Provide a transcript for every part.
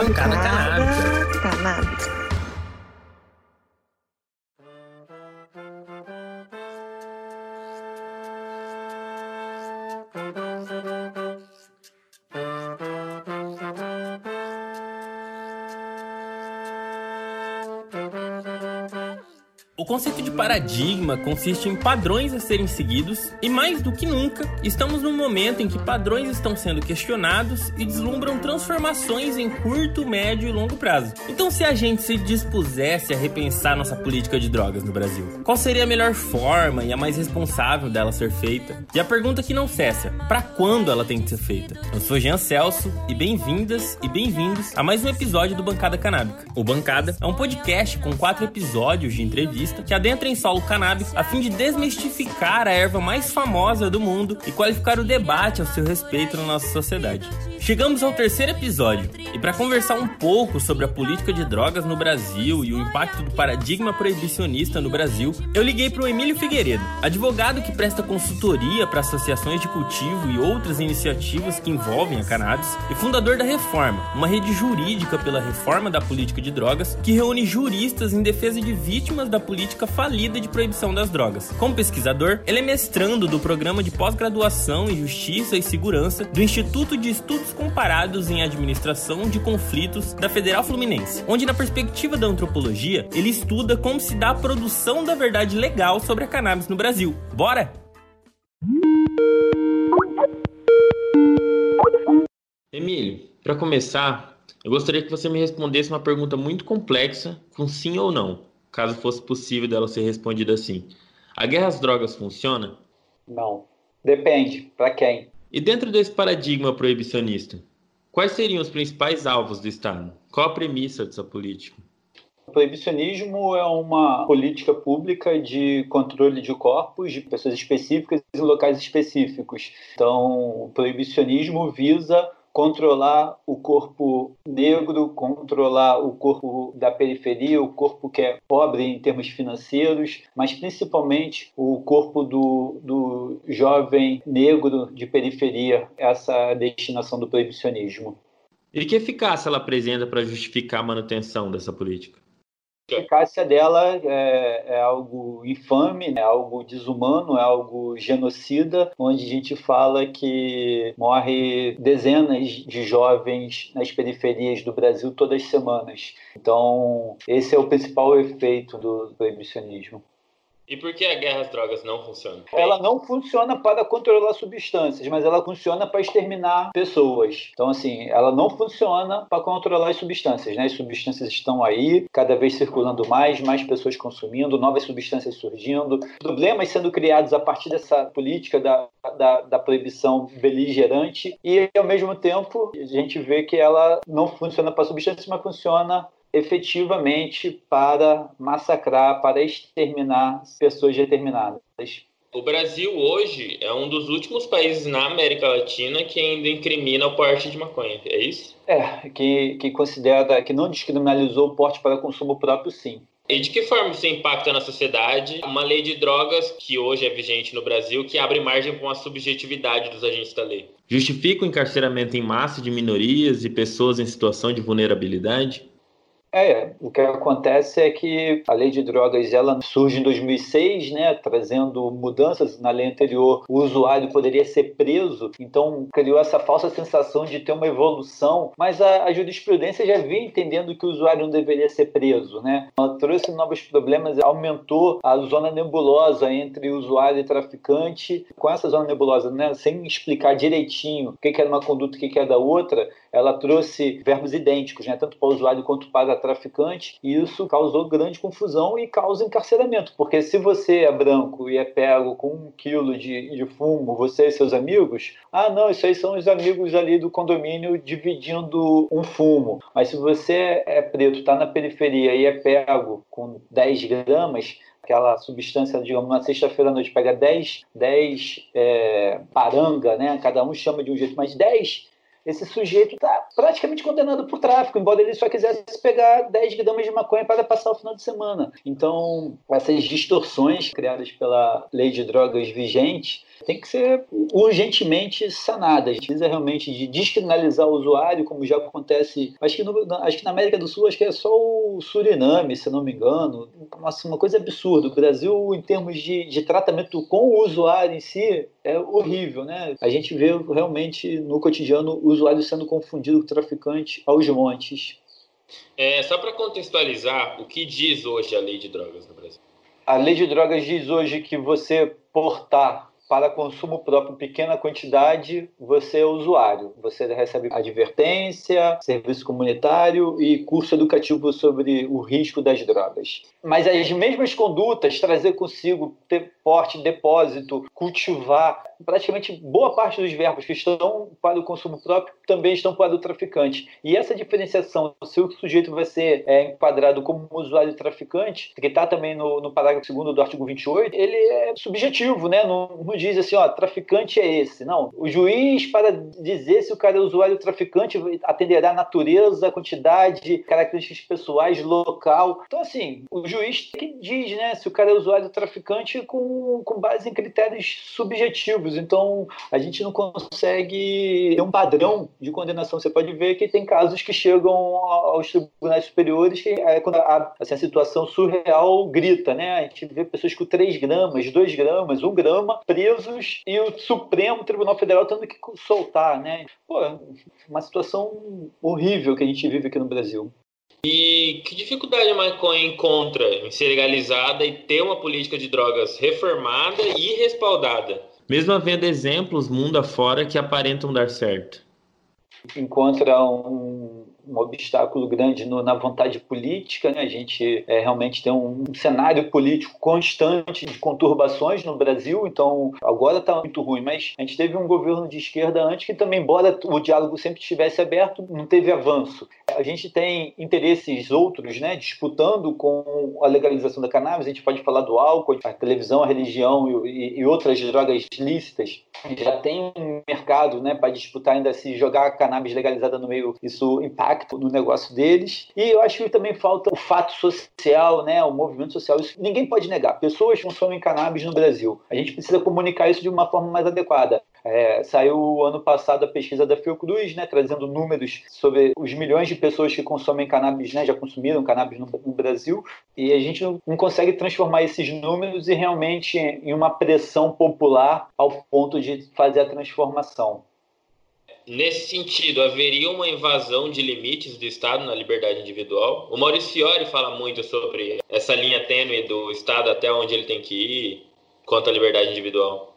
Bancada. Canábica. O conceito de paradigma consiste em padrões a serem seguidos, e mais do que nunca, estamos num momento em que padrões estão sendo questionados e deslumbram transformações em curto, médio e longo prazo. Então, se a gente se dispusesse a repensar nossa política de drogas no Brasil, qual seria a melhor forma e a mais responsável dela ser feita? E a pergunta que não cessa: para quando ela tem que ser feita? Eu sou Jean Celso e bem-vindas e bem-vindos a mais um episódio do Bancada Canábica. O Bancada é um podcast com quatro episódios de entrevista que adentra em solo cannabis a fim de desmistificar a erva mais famosa do mundo e qualificar o debate ao seu respeito na nossa sociedade. Chegamos ao terceiro episódio e para conversar um pouco sobre a política de drogas no Brasil e o impacto do paradigma proibicionista no Brasil, eu liguei para o Emílio Figueiredo, advogado que presta consultoria para associações de cultivo e outras iniciativas que envolvem a cannabis e fundador da Reforma, uma rede jurídica pela reforma da política de drogas que reúne juristas em defesa de vítimas da política falida de proibição das drogas. Como pesquisador, ele é mestrando do programa de pós-graduação em Justiça e Segurança do Instituto de Estudos Comparados em Administração de Conflitos da Federal Fluminense, onde, na perspectiva da antropologia, ele estuda como se dá a produção da verdade legal sobre a cannabis no Brasil. Bora? Emílio, para começar, eu gostaria que você me respondesse uma pergunta muito complexa com sim ou não, caso fosse possível dela ser respondida assim. A guerra às drogas funciona? Não. Depende. Para quem? E dentro desse paradigma proibicionista, quais seriam os principais alvos do Estado? Qual a premissa dessa política? O proibicionismo é uma política pública de controle de corpos de pessoas específicas em locais específicos. Então, o proibicionismo visa controlar o corpo negro, controlar o corpo da periferia, o corpo que é pobre em termos financeiros, mas principalmente o corpo do, do jovem negro de periferia, essa destinação do proibicionismo. E que eficácia ela apresenta para justificar a manutenção dessa política? A eficácia dela é, é, algo infame, é algo desumano, é algo genocida, onde a gente fala que morre dezenas de jovens nas periferias do Brasil todas as semanas. Então, esse é o principal efeito do proibicionismo. E por que a guerra às drogas não funciona? Ela não funciona para controlar substâncias, mas ela funciona para exterminar pessoas. Então, assim, ela não funciona para controlar as substâncias, né? As substâncias estão aí, cada vez circulando mais, mais pessoas consumindo, novas substâncias surgindo, problemas sendo criados a partir dessa política da, da, da proibição beligerante e, ao mesmo tempo, a gente vê que ela não funciona para substâncias, mas funciona efetivamente para massacrar, para exterminar pessoas determinadas. O Brasil hoje é um dos últimos países na América Latina que ainda incrimina o porte de maconha, é isso? É, que, que considera, que não descriminalizou o porte para consumo próprio, sim. E de que forma isso impacta na sociedade? Uma lei de drogas que hoje é vigente no Brasil, que abre margem para uma subjetividade dos agentes da lei. Justifica o encarceramento em massa de minorias e pessoas em situação de vulnerabilidade? É, o que acontece é que a lei de drogas ela surge em 2006, né, trazendo mudanças na lei anterior. O usuário poderia ser preso, então criou essa falsa sensação de ter uma evolução, mas a, a jurisprudência já vinha entendendo que o usuário não deveria ser preso, né? Ela trouxe novos problemas, aumentou a zona nebulosa entre usuário e traficante. Com essa zona nebulosa, né, sem explicar direitinho o que era uma conduta e o que era da outra, ela trouxe verbos idênticos, né, tanto para o usuário quanto para traficante, e isso causou grande confusão e causa encarceramento, porque se você é branco e é pego com um quilo de, de fumo, você e seus amigos, ah, não, isso aí são os amigos ali do condomínio dividindo um fumo. Mas se você é preto, está na periferia e é pego com 10 gramas, aquela substância, digamos, na sexta-feira à noite, pega 10, 10 é, paranga, né? Cada um chama de um jeito, mas 10 esse sujeito está praticamente condenado por tráfico, embora ele só quisesse pegar 10 gramas de maconha para passar o final de semana. Então, essas distorções criadas pela lei de drogas vigente tem que ser urgentemente sanada. A gente precisa realmente de descriminalizar o usuário, como já acontece. Acho que, no, acho que na América do Sul, acho que é só o Suriname, se não me engano. Nossa, uma coisa absurda. O Brasil, em termos de, de tratamento com o usuário em si, é horrível, né? A gente vê realmente no cotidiano o usuário sendo confundido com o traficante aos montes. É, só para contextualizar, o que diz hoje a lei de drogas no Brasil? A lei de drogas diz hoje que você portar para consumo próprio pequena quantidade, você é usuário. Você recebe advertência, serviço comunitário e curso educativo sobre o risco das drogas. Mas as mesmas condutas, trazer consigo ter porte, depósito, cultivar, praticamente boa parte dos verbos que estão para o consumo próprio também estão para o traficante. E essa diferenciação, se o sujeito vai ser é, enquadrado como usuário traficante, que está também no, no parágrafo 2 do artigo 28, ele é subjetivo, né? Não, não diz assim, ó, traficante é esse. Não. O juiz, para dizer se o cara é usuário traficante, atenderá a natureza, a quantidade, características pessoais, local. Então, assim, o juiz que diz, né, se o cara é usuário traficante com, com base em critérios subjetivos. Então, a gente não consegue ter um padrão de condenação. Você pode ver que tem casos que chegam aos tribunais superiores que é quando a, assim, a situação surreal grita, né? A gente vê pessoas com 3 gramas, 2 gramas, 1 grama presos e o Supremo Tribunal Federal tendo que soltar, né? Pô, uma situação horrível que a gente vive aqui no Brasil. E que dificuldade a maconha encontra em ser legalizada e ter uma política de drogas reformada e respaldada? Mesmo havendo exemplos mundo afora que aparentam dar certo. Encontra um, um obstáculo grande no, na vontade política. Né? A gente é, realmente tem um, um, cenário político constante de conturbações no Brasil, então agora está muito ruim. Mas a gente teve um governo de esquerda antes que também, embora o diálogo sempre estivesse aberto, não teve avanço. A gente tem interesses outros né, disputando com a legalização da cannabis. A gente pode falar do álcool, a televisão, a religião e, e outras drogas lícitas. Já tem um mercado né, para disputar ainda se jogar a cannabis legalizada no meio, isso impacta no negócio deles. E eu acho que também falta o fato social, né, o movimento social. Isso ninguém pode negar. Pessoas consomem cannabis no Brasil. A gente precisa comunicar isso de uma forma mais adequada. É, saiu ano passado a pesquisa da Fiocruz, né, trazendo números sobre os milhões de pessoas que consomem cannabis, né, já consumiram cannabis no, no Brasil, e a gente não, não, consegue transformar esses números e realmente em uma pressão popular ao ponto de fazer a transformação. Nesse sentido, haveria uma invasão de limites do Estado na liberdade individual? O Maurício Fiore fala muito sobre essa linha tênue do Estado até onde ele tem que ir quanto à liberdade individual.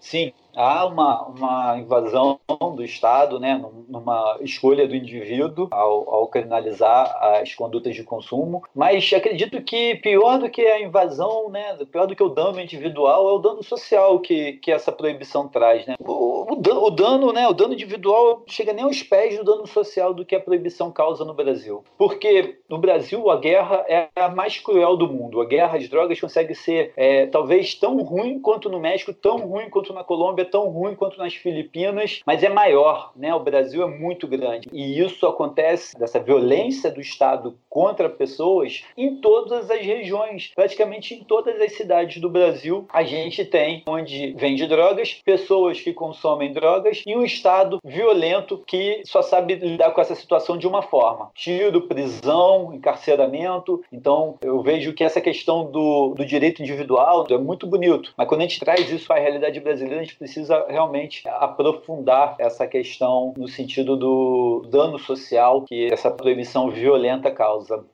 Sim, há uma, uma invasão do Estado, né, numa escolha do indivíduo ao, ao criminalizar as condutas de consumo, mas acredito que pior do que a invasão, né, pior do que o dano individual é o dano social que, que essa proibição traz. Né? O, o, o dano, né, o dano individual chega nem aos pés do dano social do que a proibição causa no Brasil. Porque no Brasil a guerra é a mais cruel do mundo. A guerra às drogas consegue ser é, talvez tão ruim quanto no México, tão ruim quanto na Colômbia, é tão ruim quanto nas Filipinas, mas é maior, né? O Brasil é muito grande. E isso acontece, dessa violência do Estado contra pessoas, em todas as regiões, praticamente em todas as cidades do Brasil, a gente tem onde vende drogas, pessoas que consomem drogas e um Estado violento que só sabe lidar com essa situação de uma forma: tiro, prisão, encarceramento. Então, eu vejo que essa questão do, do direito individual é muito bonito, mas quando a gente traz isso a realidade brasileira, a gente precisa realmente aprofundar essa questão no sentido do dano social que essa proibição violenta causa.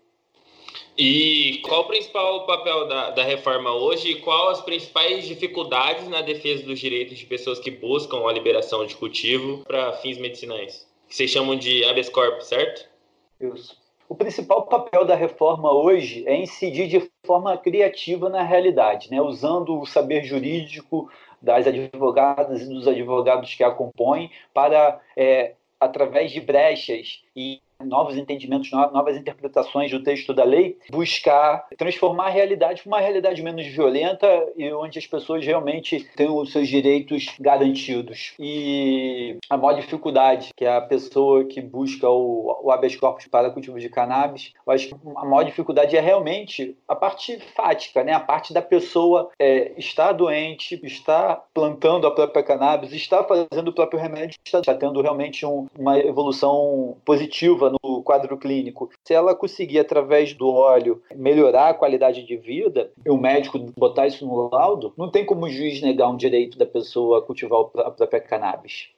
E qual o principal papel da, da reforma hoje e qual as principais dificuldades na defesa dos direitos de pessoas que buscam a liberação de cultivo para fins medicinais? Que vocês chamam de habeas corpus, certo? Isso. O principal papel da reforma hoje é incidir de forma criativa na realidade, né? usando o saber jurídico das advogadas e dos advogados que a compõem para, é, através de brechas e novos entendimentos, novas interpretações do texto da lei, buscar transformar a realidade para uma realidade menos violenta e onde as pessoas realmente tenham os seus direitos garantidos. E a maior dificuldade, que a pessoa que busca o, o habeas corpus para cultivo de cannabis, eu acho que a maior dificuldade é realmente a parte fática, né? a parte da pessoa é, estar doente, estar plantando a própria cannabis, estar fazendo o próprio remédio, estar tendo realmente um, uma evolução positiva no quadro clínico. Se ela conseguir, através do óleo, melhorar a qualidade de vida, e o médico botar isso no laudo, não tem como o juiz negar um direito da pessoa a cultivar a própria cannabis.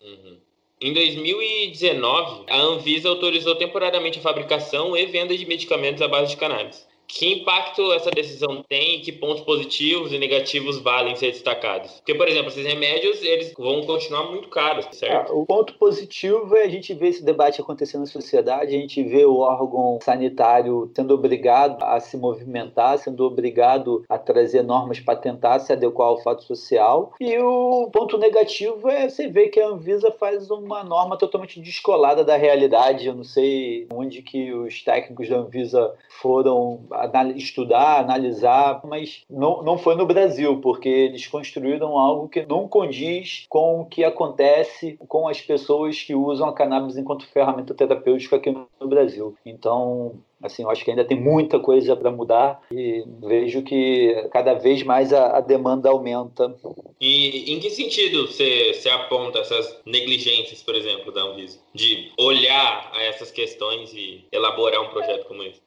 Uhum. Em 2019, a Anvisa autorizou temporariamente a fabricação e venda de medicamentos à base de cannabis. Que impacto essa decisão tem e que pontos positivos e negativos valem ser destacados? Porque, por exemplo, esses remédios eles vão continuar muito caros, certo? É, o ponto positivo é a gente ver esse debate acontecendo na sociedade, a gente vê o órgão sanitário sendo obrigado a se movimentar, sendo obrigado a trazer normas para tentar se adequar ao fato social. E o ponto negativo é você ver que a Anvisa faz uma norma totalmente descolada da realidade. Eu não sei onde que os técnicos da Anvisa foram estudar, analisar, mas não, não foi no Brasil, porque eles construíram algo que não condiz com o que acontece com as pessoas que usam a cannabis enquanto ferramenta terapêutica aqui no Brasil. Então, assim, eu acho que ainda tem muita coisa para mudar e vejo que cada vez mais a, a, demanda aumenta. E em que sentido você, aponta essas negligências, por exemplo, da Anvisa, de olhar a essas questões e elaborar um projeto como esse?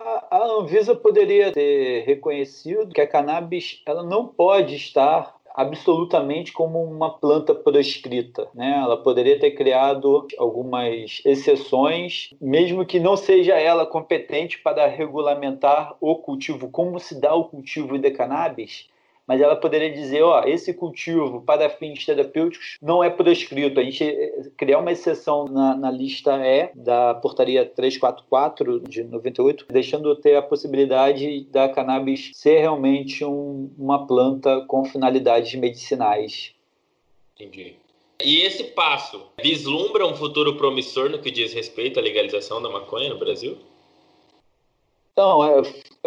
A, Anvisa poderia ter reconhecido que a cannabis ela não pode estar absolutamente como uma planta proscrita. Né? Ela poderia ter criado algumas exceções, mesmo que não seja ela competente para regulamentar o cultivo, como se dá o cultivo de cannabis mas ela poderia dizer, ó, esse cultivo para fins terapêuticos não é proscrito. A gente eh, criar uma exceção na, na lista E da portaria 344 de 98, deixando ter a possibilidade da cannabis ser realmente um, uma planta com finalidades medicinais. Entendi. E esse passo vislumbra um futuro promissor no que diz respeito à legalização da maconha no Brasil? Então, é,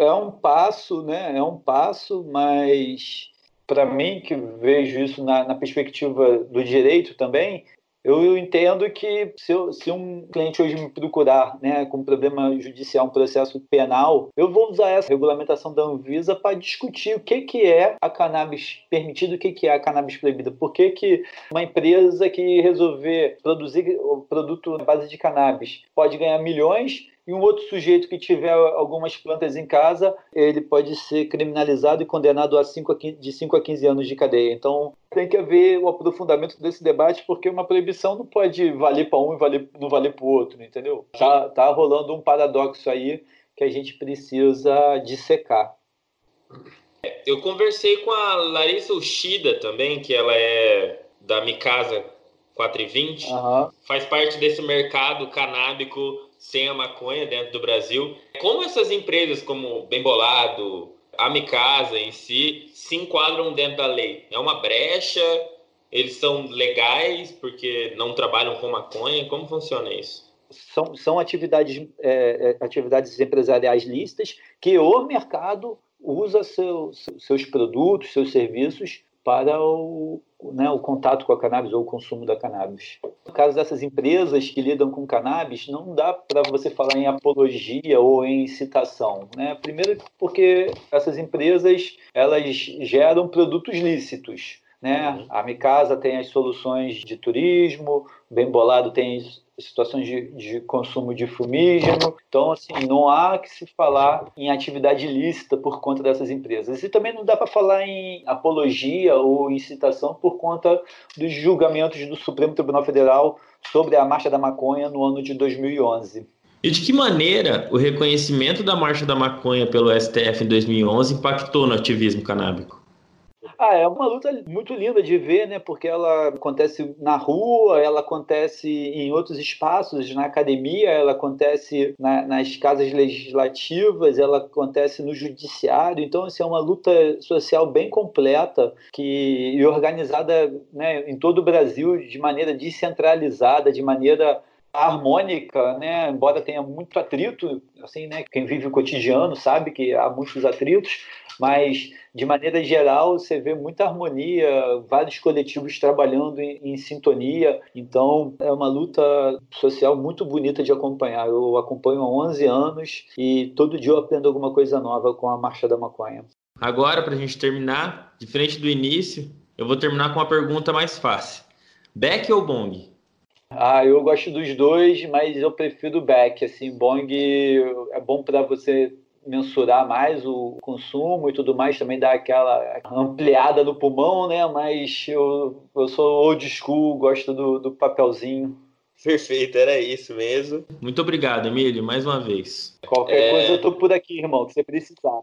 é um passo, né? É um passo, mas para mim, que vejo isso na, na, perspectiva do direito também, eu entendo que se, eu, se, um cliente hoje me procurar né, com um problema judicial, um processo penal, eu vou usar essa regulamentação da Anvisa para discutir o que, que é a cannabis permitida, o que, que é a cannabis proibida. Por que, que uma empresa que resolver produzir o produto à base de cannabis pode ganhar milhões e um outro sujeito que tiver algumas plantas em casa, ele pode ser criminalizado e condenado a 5 a 15, de 5 a 15 anos de cadeia. Então, tem que haver o aprofundamento desse debate, porque uma proibição não pode valer para um e valer, não valer para o outro, entendeu? Tá, tá rolando um paradoxo aí que a gente precisa dissecar. Eu conversei com a Larissa Ushida também, que ela é da Mikasa 420, uhum. faz parte desse mercado canábico sem a maconha dentro do Brasil. Como essas empresas como Bem Bolado, a Micasa em si, se enquadram dentro da lei? É uma brecha? Eles são legais porque não trabalham com maconha? Como funciona isso? São, são atividades, é, é atividades empresariais listas que o mercado usa seus, seus produtos, seus serviços para o, né, o contato com a cannabis ou o consumo da cannabis. No caso dessas empresas que lidam com cannabis, não dá para você falar em apologia ou em incitação. Né? Primeiro porque essas empresas elas geram produtos lícitos. Né? Uhum. A Micasa tem as soluções de turismo, o Bem Bolado tem situações de, de, consumo de fumígeno. Então, assim, não há que se falar em atividade ilícita por conta dessas empresas. E também não dá para falar em apologia ou incitação por conta dos julgamentos do Supremo Tribunal Federal sobre a Marcha da Maconha no ano de 2011. E de que maneira o reconhecimento da Marcha da Maconha pelo STF em 2011 impactou no ativismo canábico? Ah, é uma luta muito linda de ver, né? Porque ela acontece na rua, ela acontece em outros espaços, na academia, ela acontece na, nas casas legislativas, ela acontece no judiciário. Então, assim, é uma luta social bem completa que, e organizada né, em todo o Brasil de maneira descentralizada, de maneira harmônica, né? Embora tenha muito atrito, assim, né? Quem vive o cotidiano sabe que há muitos atritos, mas de maneira geral você vê muita harmonia, vários coletivos trabalhando em, em, sintonia. Então é uma luta social muito bonita de acompanhar. Eu acompanho há 11 anos e todo dia eu aprendo alguma coisa nova com a Marcha da Maconha. Agora, para a gente terminar, diferente do início, eu vou terminar com uma pergunta mais fácil. Beck ou Bong? Ah, eu gosto dos dois, mas eu prefiro o Beck. Assim, Bong é bom para você mensurar mais o consumo e tudo mais, também dá aquela ampliada no pulmão, né? Mas eu, eu sou old school, gosto do, do papelzinho. Perfeito, era isso mesmo. Muito obrigado, Emílio, mais uma vez. Qualquer é... coisa eu tô por aqui, irmão, que você precisar.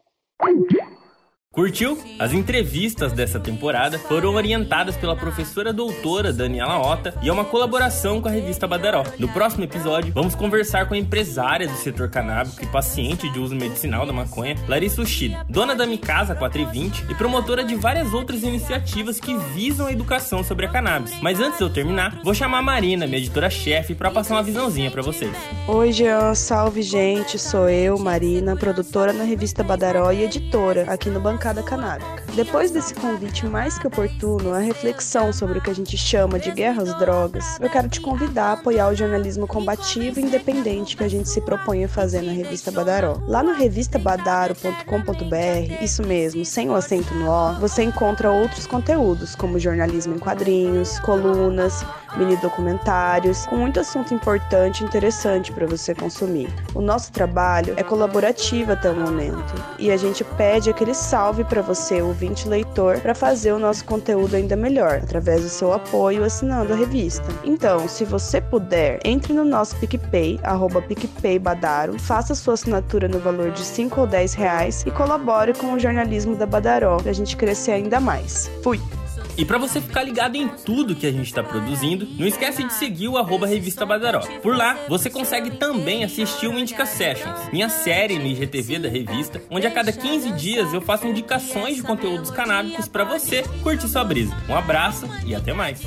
Curtiu? As entrevistas dessa temporada foram orientadas pela professora doutora Daniela Ota e é uma colaboração com a revista Badaró. No próximo episódio, vamos conversar com a empresária do setor canábico e paciente de uso medicinal da maconha, Larissa Ushida, dona da Micasa 420 e promotora de várias outras iniciativas que visam a educação sobre a cannabis. Mas antes de eu terminar, vou chamar a Marina, minha editora-chefe, para passar uma visãozinha para vocês. Oi, Jean, salve gente, sou eu, Marina, produtora na revista Badaró e editora aqui no Banco bancada canábica. Depois desse convite mais que oportuno, a reflexão sobre o que a gente chama de guerra às drogas, eu quero te convidar a apoiar o jornalismo combativo e independente que a gente se propõe a fazer na revista Badaró. Lá no revistabadaro.com.br, isso mesmo, sem o acento no O, você encontra outros conteúdos, como jornalismo em quadrinhos, colunas, mini documentários, com muito assunto importante e interessante para você consumir. O nosso trabalho é colaborativo até o momento e a gente pede aquele salve para você, ouvinte leitor, para fazer o nosso conteúdo ainda melhor, através do seu apoio assinando a revista. Então, se você puder, entre no nosso PicPay, arroba PicPayBadaro, faça sua assinatura no valor de 5 ou 10 reais e colabore com o jornalismo da Badaró para a gente crescer ainda mais. Fui! E para você ficar ligado em tudo que a gente está produzindo, não esquece de seguir o arroba Revista Badaró. Por lá, você consegue também assistir o Indica Sessions, minha série no IGTV da revista, onde a cada 15 dias eu faço indicações de conteúdos canábicos para você curtir sua brisa. Um abraço e até mais.